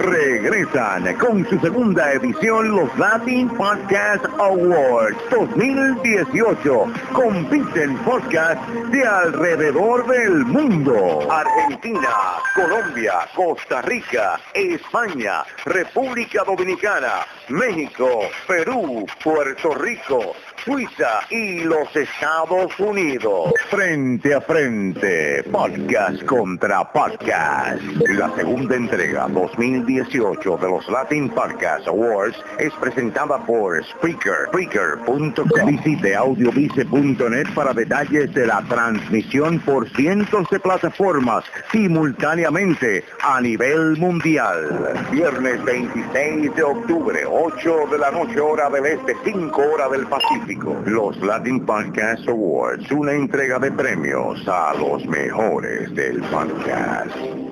Regresan con su segunda edición los Latin Podcast Awards 2018. Compiten podcasts de alrededor del mundo. Argentina, Colombia, Costa Rica, España, República Dominicana, México, Perú, Puerto Rico, Suiza y los Estados Unidos. Frente a frente, podcast contra podcast. La segunda entrega 2018 de los Latin Podcast Awards es presentada por Spreaker, Spreaker.com. Visite audiovice.net para detalles de la transmisión por cientos de plataformas simultáneamente a nivel mundial. Viernes 26 de octubre, 8 de la noche hora del este, 5 horas del Pacífico. Los Latin Podcast Awards, una entrega de premios a los mejores del podcast.